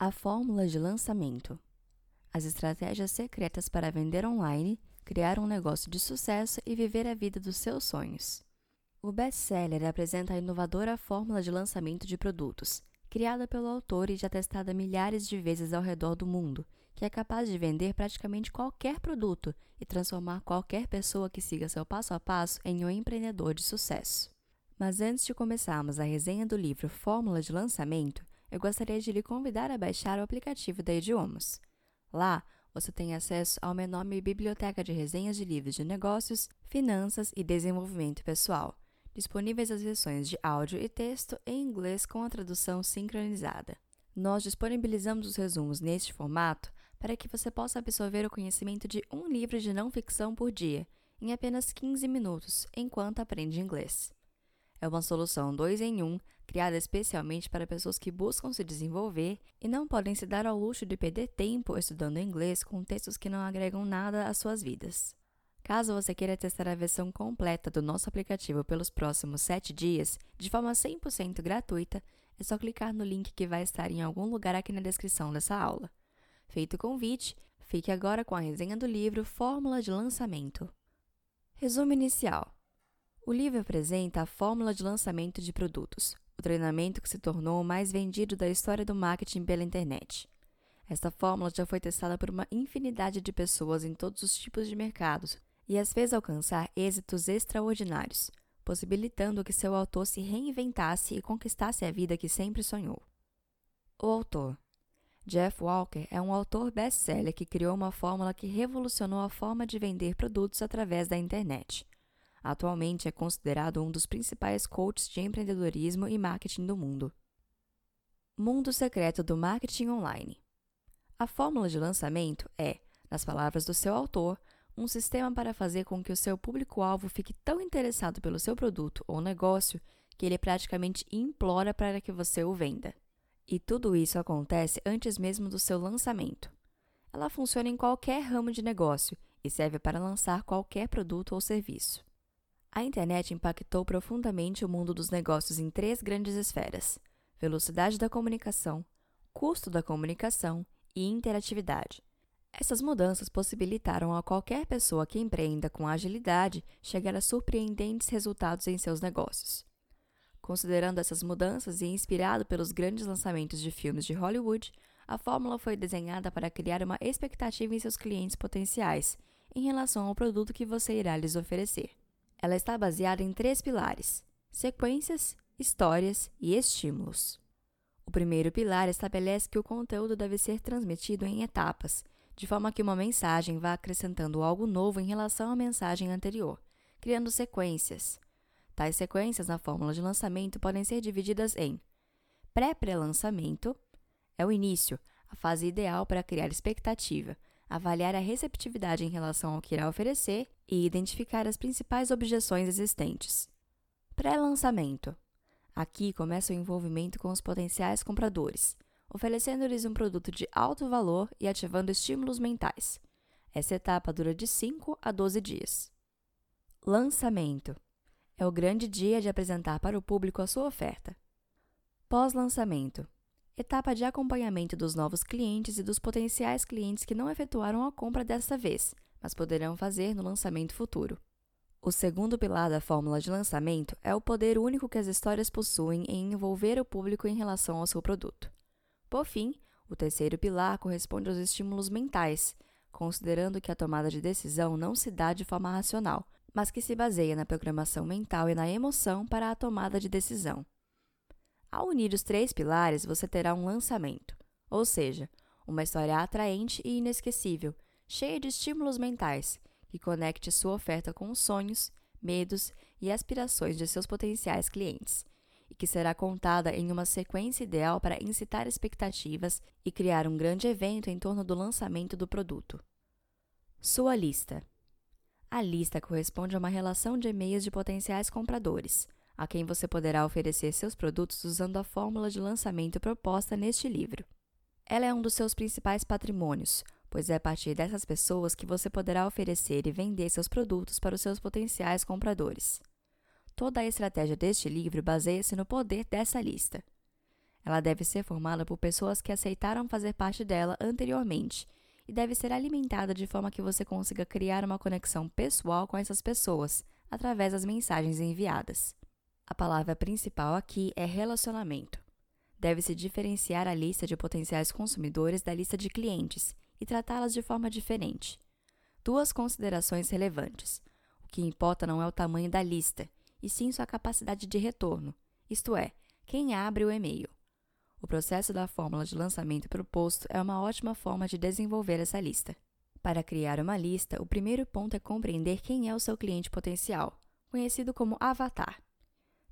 A fórmula de lançamento. As estratégias secretas para vender online, criar um negócio de sucesso e viver a vida dos seus sonhos. O best-seller apresenta a inovadora fórmula de lançamento de produtos, criada pelo autor e já testada milhares de vezes ao redor do mundo, que é capaz de vender praticamente qualquer produto e transformar qualquer pessoa que siga seu passo a passo em um empreendedor de sucesso. Mas antes de começarmos a resenha do livro Fórmula de Lançamento, eu gostaria de lhe convidar a baixar o aplicativo da Idiomas. Lá, você tem acesso a uma enorme biblioteca de resenhas de livros de negócios, finanças e desenvolvimento pessoal, disponíveis as versões de áudio e texto em inglês com a tradução sincronizada. Nós disponibilizamos os resumos neste formato para que você possa absorver o conhecimento de um livro de não ficção por dia, em apenas 15 minutos, enquanto aprende inglês. É uma solução 2 em 1, um, criada especialmente para pessoas que buscam se desenvolver e não podem se dar ao luxo de perder tempo estudando inglês com textos que não agregam nada às suas vidas. Caso você queira testar a versão completa do nosso aplicativo pelos próximos 7 dias, de forma 100% gratuita, é só clicar no link que vai estar em algum lugar aqui na descrição dessa aula. Feito o convite, fique agora com a resenha do livro Fórmula de Lançamento. Resumo inicial. O livro apresenta a fórmula de lançamento de produtos, o treinamento que se tornou o mais vendido da história do marketing pela internet. Esta fórmula já foi testada por uma infinidade de pessoas em todos os tipos de mercados e as fez alcançar êxitos extraordinários, possibilitando que seu autor se reinventasse e conquistasse a vida que sempre sonhou. O autor Jeff Walker é um autor best-seller que criou uma fórmula que revolucionou a forma de vender produtos através da internet. Atualmente é considerado um dos principais coaches de empreendedorismo e marketing do mundo. Mundo secreto do marketing online. A fórmula de lançamento é, nas palavras do seu autor, um sistema para fazer com que o seu público-alvo fique tão interessado pelo seu produto ou negócio que ele praticamente implora para que você o venda. E tudo isso acontece antes mesmo do seu lançamento. Ela funciona em qualquer ramo de negócio e serve para lançar qualquer produto ou serviço. A internet impactou profundamente o mundo dos negócios em três grandes esferas: velocidade da comunicação, custo da comunicação e interatividade. Essas mudanças possibilitaram a qualquer pessoa que empreenda com agilidade chegar a surpreendentes resultados em seus negócios. Considerando essas mudanças e inspirado pelos grandes lançamentos de filmes de Hollywood, a fórmula foi desenhada para criar uma expectativa em seus clientes potenciais em relação ao produto que você irá lhes oferecer. Ela está baseada em três pilares: sequências, histórias e estímulos. O primeiro pilar estabelece que o conteúdo deve ser transmitido em etapas, de forma que uma mensagem vá acrescentando algo novo em relação à mensagem anterior, criando sequências. Tais sequências na fórmula de lançamento podem ser divididas em pré-pré-lançamento, é o início, a fase ideal para criar expectativa, avaliar a receptividade em relação ao que irá oferecer e identificar as principais objeções existentes. Pré-lançamento. Aqui começa o envolvimento com os potenciais compradores, oferecendo-lhes um produto de alto valor e ativando estímulos mentais. Essa etapa dura de 5 a 12 dias. Lançamento. É o grande dia de apresentar para o público a sua oferta. Pós-lançamento etapa de acompanhamento dos novos clientes e dos potenciais clientes que não efetuaram a compra desta vez, mas poderão fazer no lançamento futuro. O segundo pilar da fórmula de lançamento é o poder único que as histórias possuem em envolver o público em relação ao seu produto. Por fim, o terceiro pilar corresponde aos estímulos mentais, considerando que a tomada de decisão não se dá de forma racional, mas que se baseia na programação mental e na emoção para a tomada de decisão. Ao unir os três pilares, você terá um lançamento, ou seja, uma história atraente e inesquecível, cheia de estímulos mentais, que conecte sua oferta com os sonhos, medos e aspirações de seus potenciais clientes, e que será contada em uma sequência ideal para incitar expectativas e criar um grande evento em torno do lançamento do produto. Sua lista. A lista corresponde a uma relação de e-mails de potenciais compradores a quem você poderá oferecer seus produtos usando a fórmula de lançamento proposta neste livro. Ela é um dos seus principais patrimônios, pois é a partir dessas pessoas que você poderá oferecer e vender seus produtos para os seus potenciais compradores. Toda a estratégia deste livro baseia-se no poder dessa lista. Ela deve ser formada por pessoas que aceitaram fazer parte dela anteriormente e deve ser alimentada de forma que você consiga criar uma conexão pessoal com essas pessoas através das mensagens enviadas. A palavra principal aqui é relacionamento. Deve-se diferenciar a lista de potenciais consumidores da lista de clientes e tratá-las de forma diferente. Duas considerações relevantes. O que importa não é o tamanho da lista, e sim sua capacidade de retorno, isto é, quem abre o e-mail. O processo da fórmula de lançamento proposto é uma ótima forma de desenvolver essa lista. Para criar uma lista, o primeiro ponto é compreender quem é o seu cliente potencial, conhecido como avatar.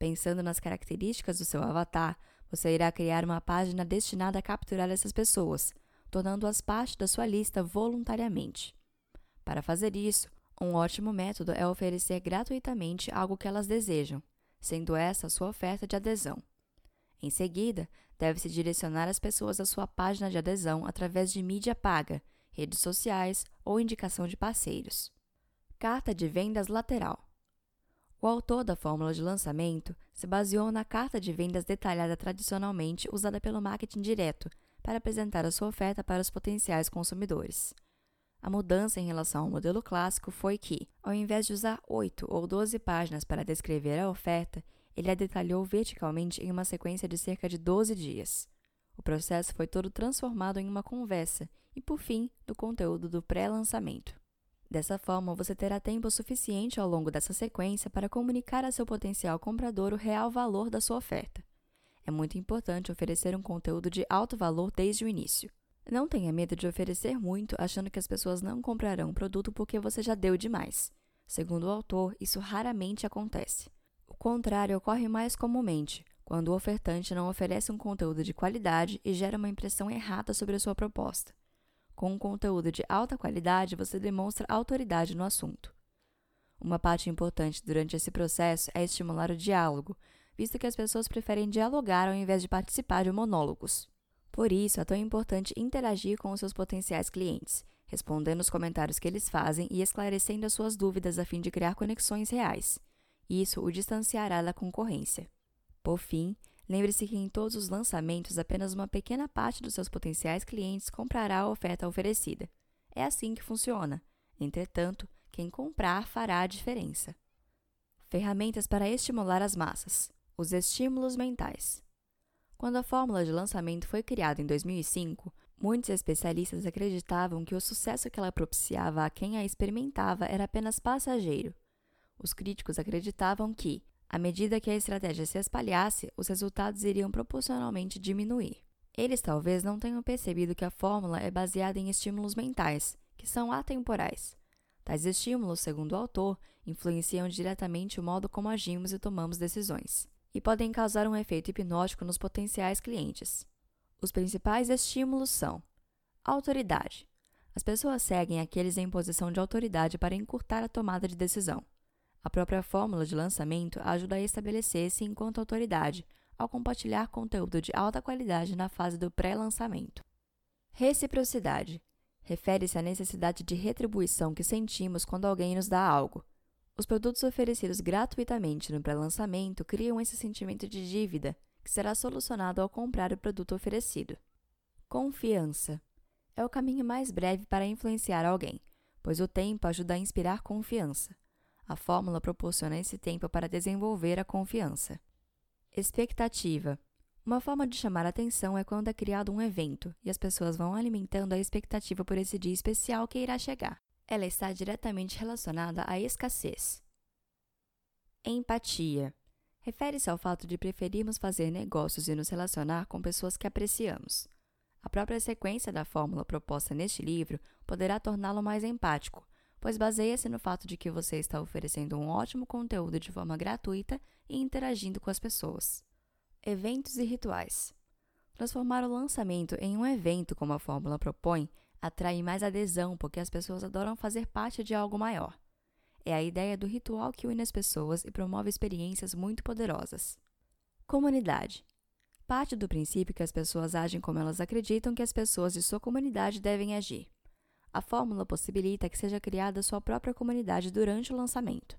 Pensando nas características do seu avatar, você irá criar uma página destinada a capturar essas pessoas, tornando-as parte da sua lista voluntariamente. Para fazer isso, um ótimo método é oferecer gratuitamente algo que elas desejam, sendo essa a sua oferta de adesão. Em seguida, deve-se direcionar as pessoas à sua página de adesão através de mídia paga, redes sociais ou indicação de parceiros. Carta de vendas lateral. O autor da fórmula de lançamento se baseou na carta de vendas detalhada tradicionalmente usada pelo marketing direto para apresentar a sua oferta para os potenciais consumidores. A mudança em relação ao modelo clássico foi que, ao invés de usar 8 ou 12 páginas para descrever a oferta, ele a detalhou verticalmente em uma sequência de cerca de 12 dias. O processo foi todo transformado em uma conversa e, por fim, do conteúdo do pré-lançamento. Dessa forma, você terá tempo suficiente ao longo dessa sequência para comunicar a seu potencial comprador o real valor da sua oferta. É muito importante oferecer um conteúdo de alto valor desde o início. Não tenha medo de oferecer muito achando que as pessoas não comprarão o produto porque você já deu demais. Segundo o autor, isso raramente acontece. O contrário ocorre mais comumente, quando o ofertante não oferece um conteúdo de qualidade e gera uma impressão errada sobre a sua proposta. Com um conteúdo de alta qualidade, você demonstra autoridade no assunto. Uma parte importante durante esse processo é estimular o diálogo, visto que as pessoas preferem dialogar ao invés de participar de monólogos. Por isso, é tão importante interagir com os seus potenciais clientes, respondendo os comentários que eles fazem e esclarecendo as suas dúvidas a fim de criar conexões reais. Isso o distanciará da concorrência. Por fim, Lembre-se que em todos os lançamentos, apenas uma pequena parte dos seus potenciais clientes comprará a oferta oferecida. É assim que funciona. Entretanto, quem comprar fará a diferença. Ferramentas para estimular as massas. Os estímulos mentais. Quando a fórmula de lançamento foi criada em 2005, muitos especialistas acreditavam que o sucesso que ela propiciava a quem a experimentava era apenas passageiro. Os críticos acreditavam que, à medida que a estratégia se espalhasse, os resultados iriam proporcionalmente diminuir. Eles talvez não tenham percebido que a fórmula é baseada em estímulos mentais, que são atemporais. Tais estímulos, segundo o autor, influenciam diretamente o modo como agimos e tomamos decisões, e podem causar um efeito hipnótico nos potenciais clientes. Os principais estímulos são: autoridade. As pessoas seguem aqueles em posição de autoridade para encurtar a tomada de decisão. A própria fórmula de lançamento ajuda a estabelecer-se enquanto autoridade, ao compartilhar conteúdo de alta qualidade na fase do pré-lançamento. Reciprocidade refere-se à necessidade de retribuição que sentimos quando alguém nos dá algo. Os produtos oferecidos gratuitamente no pré-lançamento criam esse sentimento de dívida, que será solucionado ao comprar o produto oferecido. Confiança é o caminho mais breve para influenciar alguém, pois o tempo ajuda a inspirar confiança. A fórmula proporciona esse tempo para desenvolver a confiança. Expectativa. Uma forma de chamar atenção é quando é criado um evento e as pessoas vão alimentando a expectativa por esse dia especial que irá chegar. Ela está diretamente relacionada à escassez. Empatia. Refere-se ao fato de preferirmos fazer negócios e nos relacionar com pessoas que apreciamos. A própria sequência da fórmula proposta neste livro poderá torná-lo mais empático, pois baseia-se no fato de que você está oferecendo um ótimo conteúdo de forma gratuita e interagindo com as pessoas. Eventos e rituais. Transformar o lançamento em um evento, como a fórmula propõe, atrai mais adesão porque as pessoas adoram fazer parte de algo maior. É a ideia do ritual que une as pessoas e promove experiências muito poderosas. Comunidade. Parte do princípio que as pessoas agem como elas acreditam que as pessoas de sua comunidade devem agir. A fórmula possibilita que seja criada sua própria comunidade durante o lançamento.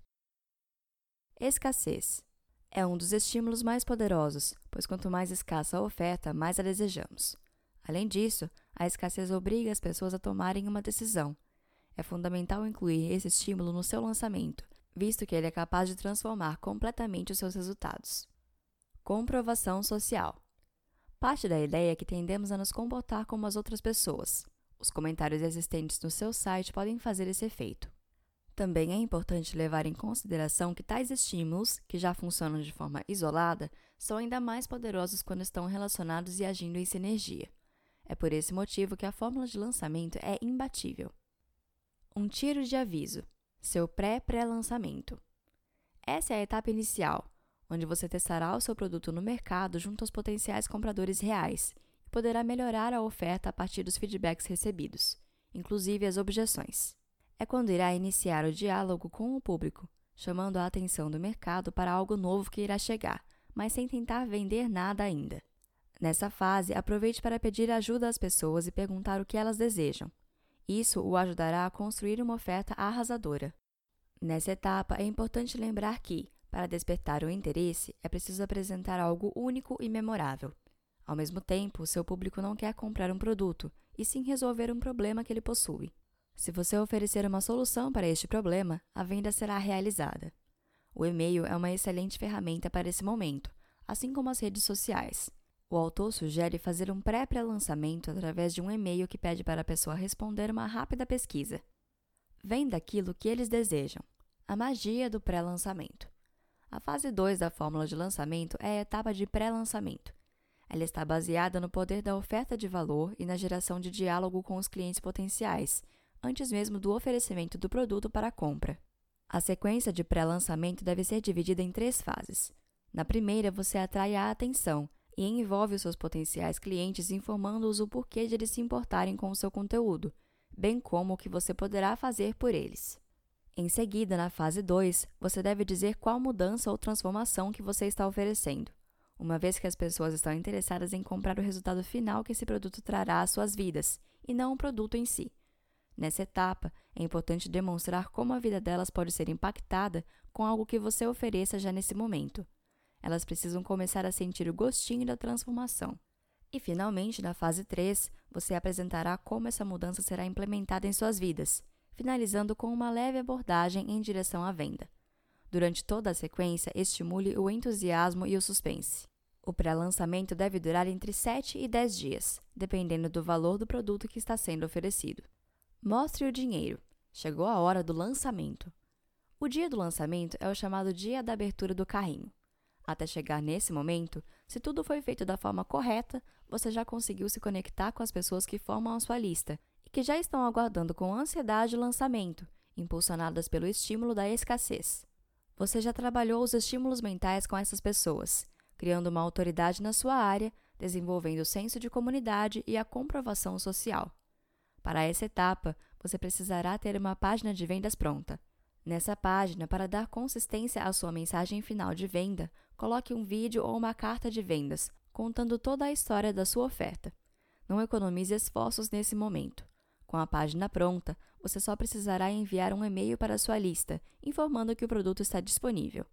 Escassez É um dos estímulos mais poderosos, pois quanto mais escassa a oferta, mais a desejamos. Além disso, a escassez obriga as pessoas a tomarem uma decisão. É fundamental incluir esse estímulo no seu lançamento, visto que ele é capaz de transformar completamente os seus resultados. Comprovação social. Parte da ideia é que tendemos a nos comportar como as outras pessoas. Os comentários existentes no seu site podem fazer esse efeito. Também é importante levar em consideração que tais estímulos, que já funcionam de forma isolada, são ainda mais poderosos quando estão relacionados e agindo em sinergia. É por esse motivo que a fórmula de lançamento é imbatível. Um tiro de aviso seu pré-pré-lançamento. Essa é a etapa inicial, onde você testará o seu produto no mercado junto aos potenciais compradores reais poderá melhorar a oferta a partir dos feedbacks recebidos, inclusive as objeções. É quando irá iniciar o diálogo com o público, chamando a atenção do mercado para algo novo que irá chegar, mas sem tentar vender nada ainda. Nessa fase, aproveite para pedir ajuda às pessoas e perguntar o que elas desejam. Isso o ajudará a construir uma oferta arrasadora. Nessa etapa, é importante lembrar que, para despertar o interesse, é preciso apresentar algo único e memorável. Ao mesmo tempo, seu público não quer comprar um produto, e sim resolver um problema que ele possui. Se você oferecer uma solução para este problema, a venda será realizada. O e-mail é uma excelente ferramenta para esse momento, assim como as redes sociais. O autor sugere fazer um pré-pré-lançamento através de um e-mail que pede para a pessoa responder uma rápida pesquisa. Vem daquilo que eles desejam. A magia do pré-lançamento. A fase 2 da fórmula de lançamento é a etapa de pré-lançamento. Ela está baseada no poder da oferta de valor e na geração de diálogo com os clientes potenciais, antes mesmo do oferecimento do produto para a compra. A sequência de pré-lançamento deve ser dividida em três fases. Na primeira, você atrai a atenção e envolve os seus potenciais clientes informando-os o porquê de eles se importarem com o seu conteúdo, bem como o que você poderá fazer por eles. Em seguida, na fase 2, você deve dizer qual mudança ou transformação que você está oferecendo, uma vez que as pessoas estão interessadas em comprar o resultado final que esse produto trará às suas vidas, e não o produto em si. Nessa etapa, é importante demonstrar como a vida delas pode ser impactada com algo que você ofereça já nesse momento. Elas precisam começar a sentir o gostinho da transformação. E, finalmente, na fase 3, você apresentará como essa mudança será implementada em suas vidas, finalizando com uma leve abordagem em direção à venda. Durante toda a sequência, estimule o entusiasmo e o suspense. O pré-lançamento deve durar entre 7 e 10 dias, dependendo do valor do produto que está sendo oferecido. Mostre o dinheiro. Chegou a hora do lançamento. O dia do lançamento é o chamado dia da abertura do carrinho. Até chegar nesse momento, se tudo foi feito da forma correta, você já conseguiu se conectar com as pessoas que formam a sua lista e que já estão aguardando com ansiedade o lançamento, impulsionadas pelo estímulo da escassez. Você já trabalhou os estímulos mentais com essas pessoas, criando uma autoridade na sua área, desenvolvendo o senso de comunidade e a comprovação social. Para essa etapa, você precisará ter uma página de vendas pronta. Nessa página, para dar consistência à sua mensagem final de venda, coloque um vídeo ou uma carta de vendas, contando toda a história da sua oferta. Não economize esforços nesse momento. Com a página pronta, você só precisará enviar um e-mail para sua lista, informando que o produto está disponível.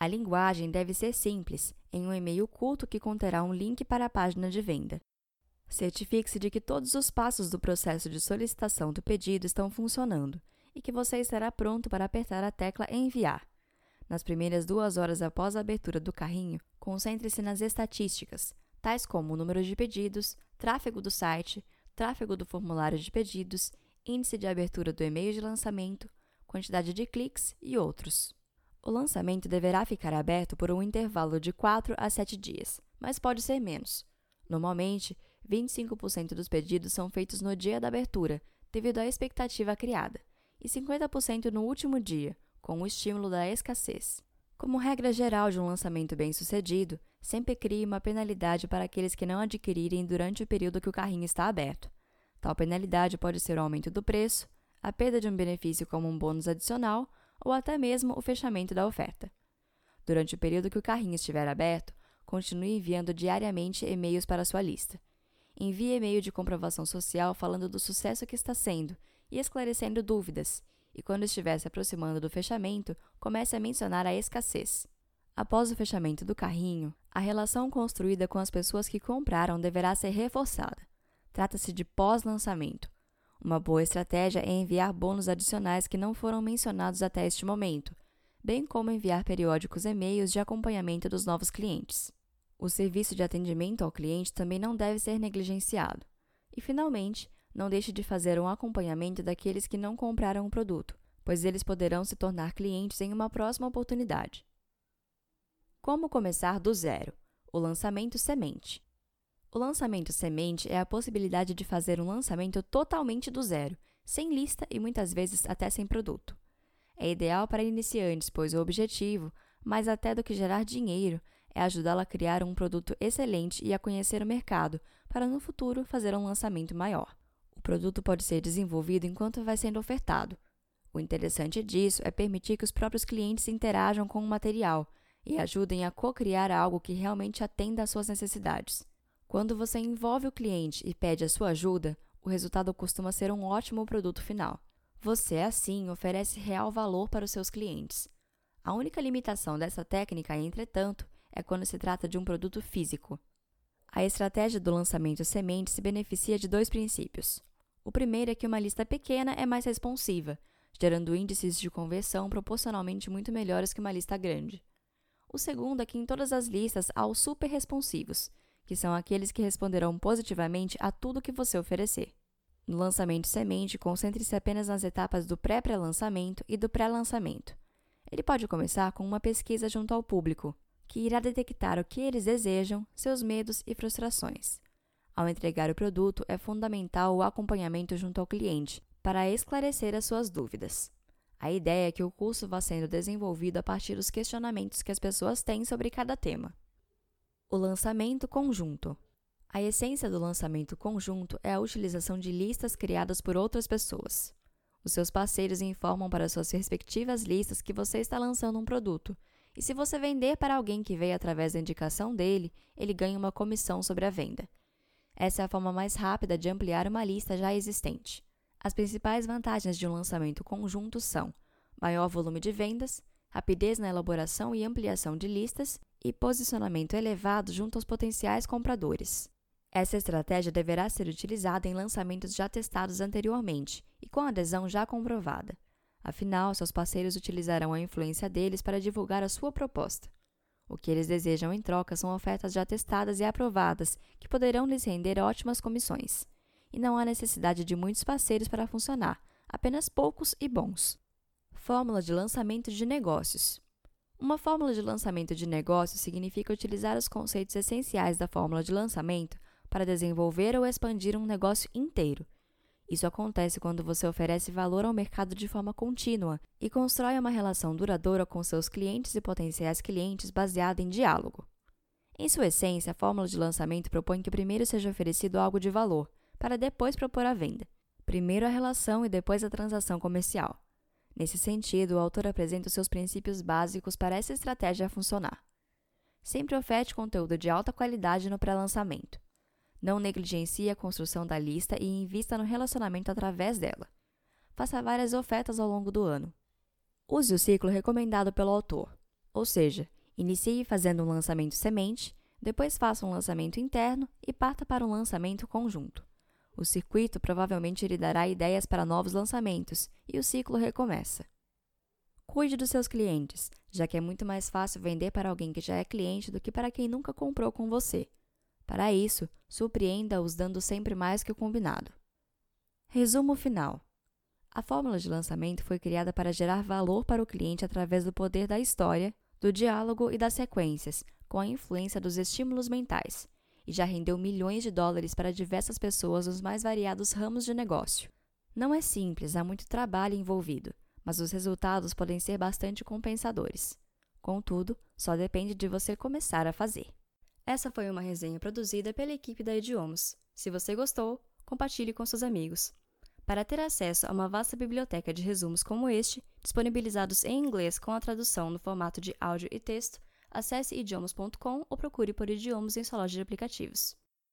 A linguagem deve ser simples, em um e-mail curto que conterá um link para a página de venda. Certifique-se de que todos os passos do processo de solicitação do pedido estão funcionando e que você estará pronto para apertar a tecla Enviar. Nas primeiras duas horas após a abertura do carrinho, concentre-se nas estatísticas, tais como o número de pedidos, tráfego do site, tráfego do formulário de pedidos, índice de abertura do e-mail de lançamento, quantidade de cliques e outros. O lançamento deverá ficar aberto por um intervalo de 4 a 7 dias, mas pode ser menos. Normalmente, 25% dos pedidos são feitos no dia da abertura, devido à expectativa criada, e 50% no último dia, com o estímulo da escassez. Como regra geral de um lançamento bem-sucedido, sempre crie uma penalidade para aqueles que não adquirirem durante o período que o carrinho está aberto. Tal penalidade pode ser o aumento do preço, a perda de um benefício como um bônus adicional ou até mesmo o fechamento da oferta. Durante o período que o carrinho estiver aberto, continue enviando diariamente e-mails para sua lista. Envie e-mail de comprovação social falando do sucesso que está sendo e esclarecendo dúvidas, e quando estiver se aproximando do fechamento, comece a mencionar a escassez. Após o fechamento do carrinho, a relação construída com as pessoas que compraram deverá ser reforçada. Trata-se de pós-lançamento. Uma boa estratégia é enviar bônus adicionais que não foram mencionados até este momento, bem como enviar periódicos e-mails de acompanhamento dos novos clientes. O serviço de atendimento ao cliente também não deve ser negligenciado. E, finalmente, não deixe de fazer um acompanhamento daqueles que não compraram o produto, pois eles poderão se tornar clientes em uma próxima oportunidade. Como começar do zero? O lançamento semente. O lançamento semente é a possibilidade de fazer um lançamento totalmente do zero, sem lista e muitas vezes até sem produto. É ideal para iniciantes, pois o objetivo, mais até do que gerar dinheiro, é ajudá-la a criar um produto excelente e a conhecer o mercado, para no futuro fazer um lançamento maior. O produto pode ser desenvolvido enquanto vai sendo ofertado. O interessante disso é permitir que os próprios clientes interajam com o material e ajudem a co-criar algo que realmente atenda às suas necessidades. Quando você envolve o cliente e pede a sua ajuda, o resultado costuma ser um ótimo produto final. Você, assim, oferece real valor para os seus clientes. A única limitação dessa técnica, entretanto, é quando se trata de um produto físico. A estratégia do lançamento semente se beneficia de dois princípios. O primeiro é que uma lista pequena é mais responsiva, gerando índices de conversão proporcionalmente muito melhores que uma lista grande. O segundo é que em todas as listas há os super responsivos, que são aqueles que responderão positivamente a tudo que você oferecer. No lançamento semente, concentre-se apenas nas etapas do pré-pré-lançamento e do pré-lançamento. Ele pode começar com uma pesquisa junto ao público, que irá detectar o que eles desejam, seus medos e frustrações. Ao entregar o produto, é fundamental o acompanhamento junto ao cliente para esclarecer as suas dúvidas. A ideia é que o curso vá sendo desenvolvido a partir dos questionamentos que as pessoas têm sobre cada tema. O lançamento conjunto. A essência do lançamento conjunto é a utilização de listas criadas por outras pessoas. Os seus parceiros informam para suas respectivas listas que você está lançando um produto e se você vender para alguém que veio através da indicação dele, ele ganha uma comissão sobre a venda. Essa é a forma mais rápida de ampliar uma lista já existente. As principais vantagens de um lançamento conjunto são maior volume de vendas, rapidez na elaboração e ampliação de listas e posicionamento elevado junto aos potenciais compradores. Essa estratégia deverá ser utilizada em lançamentos já testados anteriormente e com adesão já comprovada. Afinal, seus parceiros utilizarão a influência deles para divulgar a sua proposta. O que eles desejam em troca são ofertas já testadas e aprovadas, que poderão lhes render ótimas comissões. E não há necessidade de muitos parceiros para funcionar, apenas poucos e bons. Fórmula de lançamento de negócios. Uma fórmula de lançamento de negócios significa utilizar os conceitos essenciais da fórmula de lançamento para desenvolver ou expandir um negócio inteiro isso acontece quando você oferece valor ao mercado de forma contínua e constrói uma relação duradoura com seus clientes e potenciais clientes baseada em diálogo. Em sua essência, a fórmula de lançamento propõe que primeiro seja oferecido algo de valor, para depois propor a venda. Primeiro a relação e depois a transação comercial. Nesse sentido, o autor apresenta os seus princípios básicos para essa estratégia funcionar. Sempre oferte conteúdo de alta qualidade no pré-lançamento. Não negligencie a construção da lista e invista no relacionamento através dela. Faça várias ofertas ao longo do ano. Use o ciclo recomendado pelo autor, ou seja, inicie fazendo um lançamento semente, depois faça um lançamento interno e parta para um lançamento conjunto. O circuito provavelmente lhe dará ideias para novos lançamentos e o ciclo recomeça. Cuide dos seus clientes, já que é muito mais fácil vender para alguém que já é cliente do que para quem nunca comprou com você. Para isso, surpreenda-os dando sempre mais que o combinado. Resumo final: A fórmula de lançamento foi criada para gerar valor para o cliente através do poder da história, do diálogo e das sequências, com a influência dos estímulos mentais, e já rendeu milhões de dólares para diversas pessoas nos mais variados ramos de negócio. Não é simples, há muito trabalho envolvido, mas os resultados podem ser bastante compensadores. Contudo, só depende de você começar a fazer. Essa foi uma resenha produzida pela equipe da Idiomas. Se você gostou, compartilhe com seus amigos. Para ter acesso a uma vasta biblioteca de resumos como este, disponibilizados em inglês com a tradução no formato de áudio e texto, acesse idiomas.com ou procure por idiomas em sua loja de aplicativos.